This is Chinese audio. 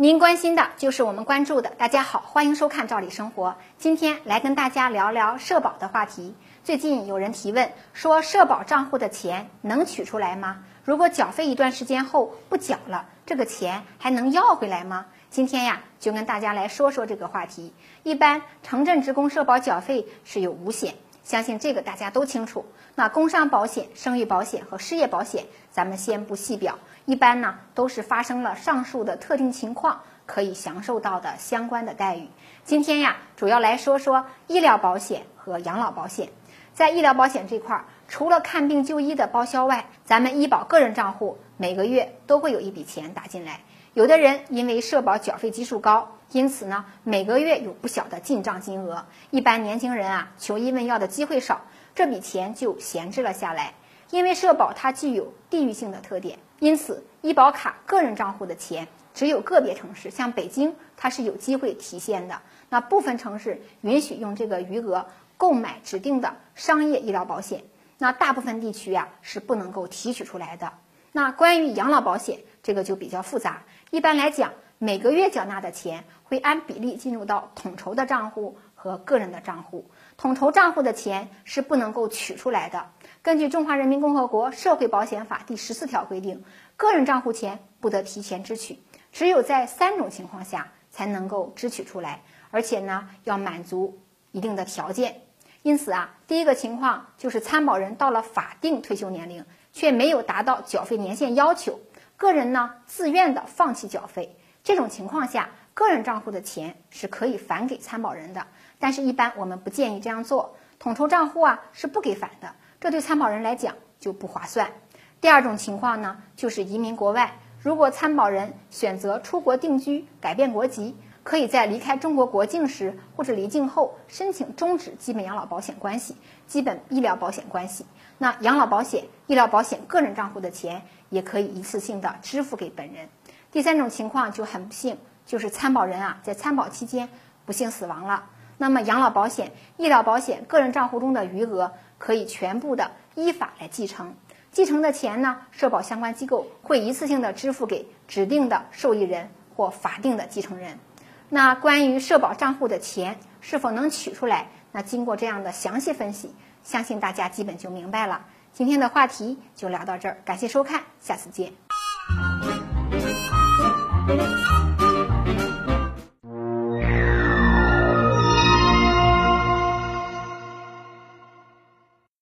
您关心的就是我们关注的。大家好，欢迎收看《赵理生活》。今天来跟大家聊聊社保的话题。最近有人提问说，社保账户的钱能取出来吗？如果缴费一段时间后不缴了，这个钱还能要回来吗？今天呀，就跟大家来说说这个话题。一般城镇职工社保缴费是有五险。相信这个大家都清楚。那工伤保险、生育保险和失业保险，咱们先不细表。一般呢，都是发生了上述的特定情况，可以享受到的相关的待遇。今天呀，主要来说说医疗保险和养老保险。在医疗保险这块儿，除了看病就医的报销外，咱们医保个人账户每个月都会有一笔钱打进来。有的人因为社保缴费基数高。因此呢，每个月有不小的进账金额。一般年轻人啊，求医问药的机会少，这笔钱就闲置了下来。因为社保它具有地域性的特点，因此医保卡个人账户的钱，只有个别城市，像北京，它是有机会提现的。那部分城市允许用这个余额购买指定的商业医疗保险。那大部分地区呀是不能够提取出来的。那关于养老保险，这个就比较复杂。一般来讲，每个月缴纳的钱会按比例进入到统筹的账户和个人的账户。统筹账户的钱是不能够取出来的。根据《中华人民共和国社会保险法》第十四条规定，个人账户钱不得提前支取，只有在三种情况下才能够支取出来，而且呢要满足一定的条件。因此啊，第一个情况就是参保人到了法定退休年龄，却没有达到缴费年限要求，个人呢自愿的放弃缴费。这种情况下，个人账户的钱是可以返给参保人的，但是，一般我们不建议这样做。统筹账户啊是不给返的，这对参保人来讲就不划算。第二种情况呢，就是移民国外，如果参保人选择出国定居、改变国籍，可以在离开中国国境时或者离境后申请终止基本养老保险关系、基本医疗保险关系。那养老保险、医疗保险个人账户的钱也可以一次性的支付给本人。第三种情况就很不幸，就是参保人啊在参保期间不幸死亡了。那么养老保险、医疗保险个人账户中的余额可以全部的依法来继承，继承的钱呢，社保相关机构会一次性的支付给指定的受益人或法定的继承人。那关于社保账户的钱是否能取出来，那经过这样的详细分析，相信大家基本就明白了。今天的话题就聊到这儿，感谢收看，下次见。